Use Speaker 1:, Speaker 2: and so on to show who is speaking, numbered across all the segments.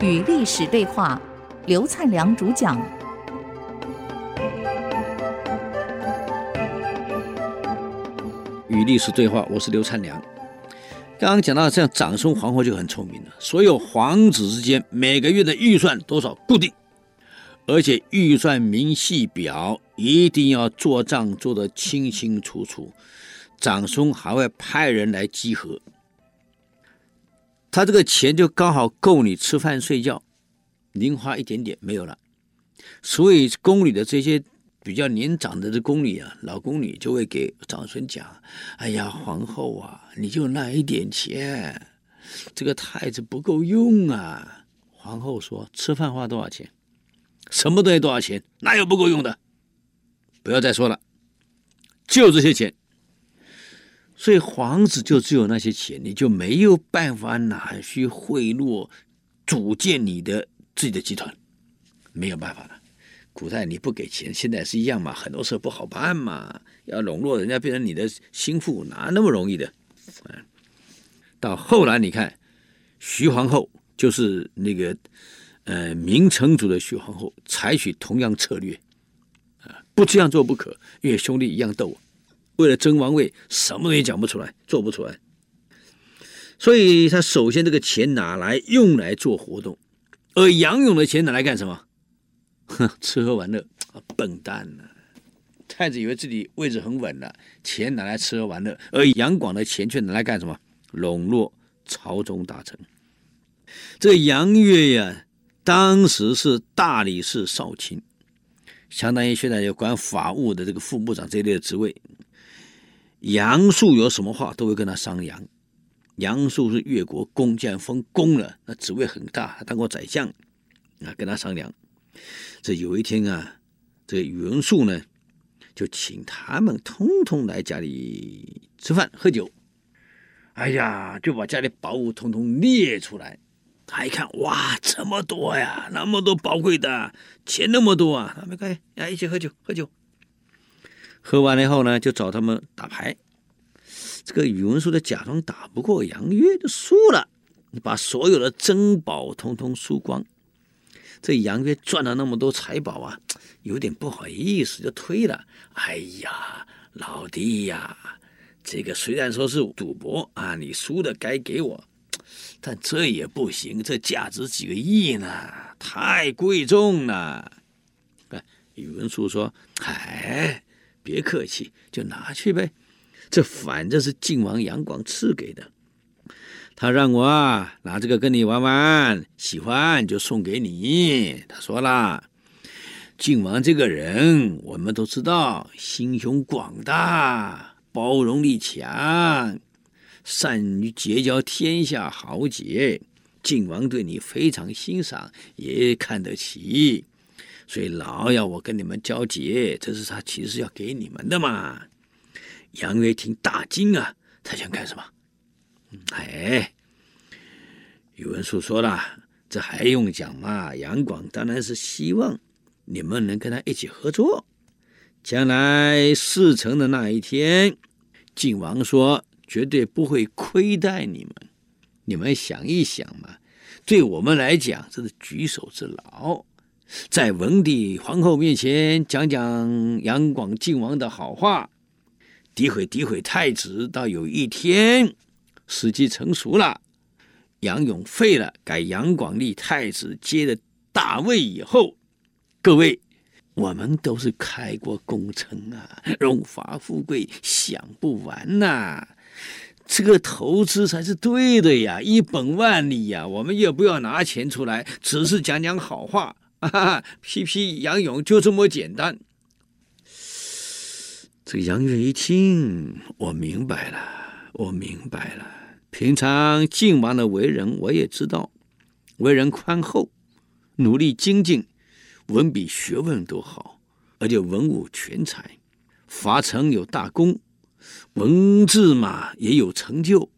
Speaker 1: 与历史对话，刘灿良主讲。
Speaker 2: 与历史对话，我是刘灿良。刚刚讲到，这样长孙皇后就很聪明了。所有皇子之间每个月的预算多少固定，而且预算明细表一定要做账做得清清楚楚。长孙还会派人来稽核。他这个钱就刚好够你吃饭睡觉，零花一点点没有了。所以宫里的这些比较年长的这宫女啊，老宫女就会给长孙讲：“哎呀，皇后啊，你就那一点钱，这个太子不够用啊。”皇后说：“吃饭花多少钱？什么东西多少钱？哪有不够用的？不要再说了，就这些钱。”所以皇子就只有那些钱，你就没有办法拿去贿赂、组建你的自己的集团，没有办法了。古代你不给钱，现在是一样嘛，很多事不好办嘛，要笼络人家变成你的心腹，哪那么容易的？嗯，到后来你看，徐皇后就是那个呃明成祖的徐皇后，采取同样策略，啊，不这样做不可，因为兄弟一样斗。为了争王位，什么也讲不出来，做不出来。所以他首先这个钱拿来用来做活动，而杨勇的钱拿来干什么？哼，吃喝玩乐。啊笨蛋呢、太子以为自己位置很稳了，钱拿来吃喝玩乐，而杨广的钱却拿来干什么？笼络朝中大臣。这杨岳呀，当时是大理寺少卿，相当于现在有管法务的这个副部长这一类的职位。杨素有什么话都会跟他商量。杨素是越国公，既然封公了，那职位很大，当过宰相啊，跟他商量。这有一天啊，这个宇文述呢，就请他们通通来家里吃饭喝酒。哎呀，就把家里宝物通通列出来。他一看，哇，这么多呀，那么多宝贵的钱，那么多啊，他们可以来一起喝酒，喝酒。喝完了以后呢，就找他们打牌。这个宇文述的假装打不过杨岳，就输了。你把所有的珍宝通通输光。这杨岳赚了那么多财宝啊，有点不好意思，就推了。哎呀，老弟呀，这个虽然说是赌博啊，你输的该给我，但这也不行，这价值几个亿呢，太贵重了。哎，宇文述说：“哎。”别客气，就拿去呗。这反正是晋王杨广赐给的，他让我啊拿这个跟你玩玩，喜欢就送给你。他说了，晋王这个人我们都知道，心胸广大，包容力强，善于结交天下豪杰。晋王对你非常欣赏，也看得起。所以老要我跟你们交接，这是他其实要给你们的嘛。杨岳听大惊啊，他想干什么？哎，宇文述说了，这还用讲吗？杨广当然是希望你们能跟他一起合作，将来事成的那一天，晋王说绝对不会亏待你们。你们想一想嘛，对我们来讲，这是举手之劳。在文帝、皇后面前讲讲杨广晋王的好话，诋毁诋毁太子。到有一天时机成熟了，杨勇废了，改杨广立太子，接了大位以后，各位，我们都是开国功臣啊，荣华富贵享不完呐、这个投资才是对的呀，一本万利呀。我们也不要拿钱出来，只是讲讲好话。啊，批批杨勇就这么简单。这个杨岳一听，我明白了，我明白了。平常晋王的为人我也知道，为人宽厚，努力精进，文笔学问都好，而且文武全才，伐城有大功，文字嘛也有成就。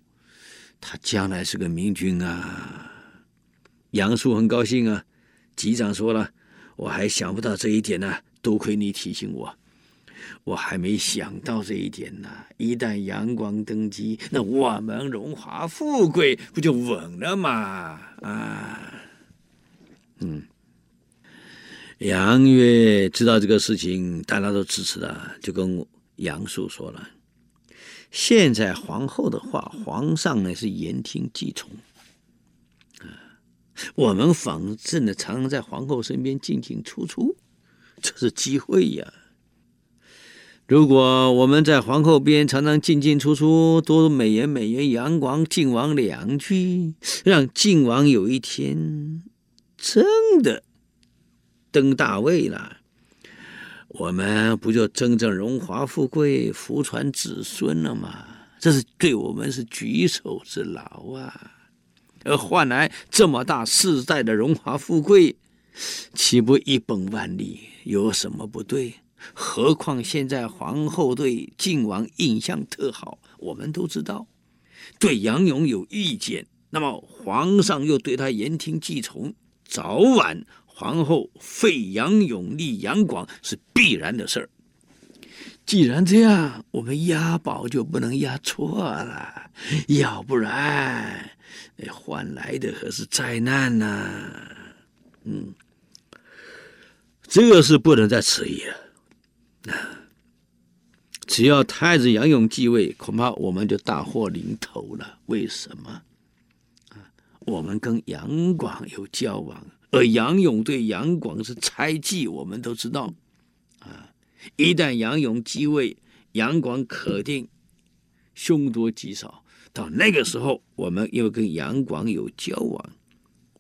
Speaker 2: 他将来是个明君啊！杨素很高兴啊。击掌说了，我还想不到这一点呢，多亏你提醒我，我还没想到这一点呢。一旦杨光登基，那我们荣华富贵不就稳了吗？啊！嗯，杨约知道这个事情，大家都支持了，就跟杨素说了：“现在皇后的话，皇上呢是言听计从。我们仿正呢，常常在皇后身边进进出出，这是机会呀。”如果我们在皇后边常常进进出出，多美言美言杨广晋王两句，让晋王有一天真的登大位了，我们不就真正荣华富贵、福传子孙了吗？这是对我们是举手之劳啊！而换来这么大世代的荣华富贵，岂不一本万利？有什么不对？何况现在皇后对晋王印象特好，我们都知道，对杨勇有意见，那么皇上又对他言听计从，早晚皇后废杨勇立杨广是必然的事儿。既然这样，我们押宝就不能押错了，要不然换来的可是灾难呐、嗯，这个是不能再迟疑了。只要太子杨勇继位，恐怕我们就大祸临头了。为什么？啊，我们跟杨广有交往，而杨勇对杨广是猜忌，我们都知道。啊，一旦杨勇继位，杨广肯定凶多吉少。到那个时候，我们又跟杨广有交往，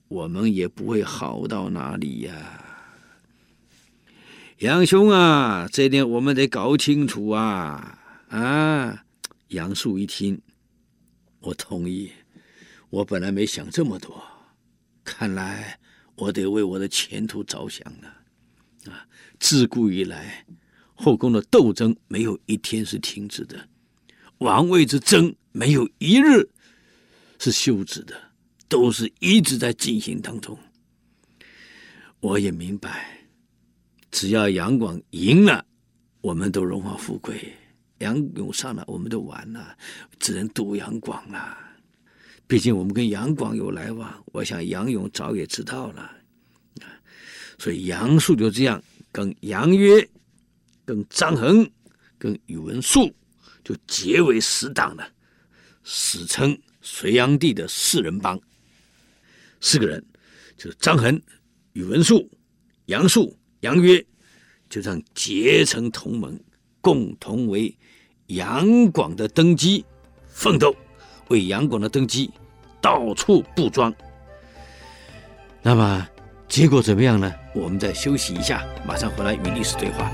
Speaker 2: 我们也不会好到哪里呀。杨兄啊，这点我们得搞清楚啊！啊，杨素一听，我同意。我本来没想这么多，看来我得为我的前途着想了。啊，自古以来，后宫的斗争没有一天是停止的，王位之争没有一日是休止的，都是一直在进行当中。我也明白。只要杨广赢了，我们都荣华富贵；杨勇上了，我们都完了，只能赌杨广了。毕竟我们跟杨广有来往，我想杨勇早也知道了。所以杨素就这样跟杨约、跟张衡、跟宇文述就结为死党了，史称隋炀帝的四人帮。四个人就是张衡、宇文述、杨素。杨约就这样结成同盟，共同为杨广的登基奋斗，为杨广的登基到处布桩。那么结果怎么样呢？我们再休息一下，马上回来与历史对话。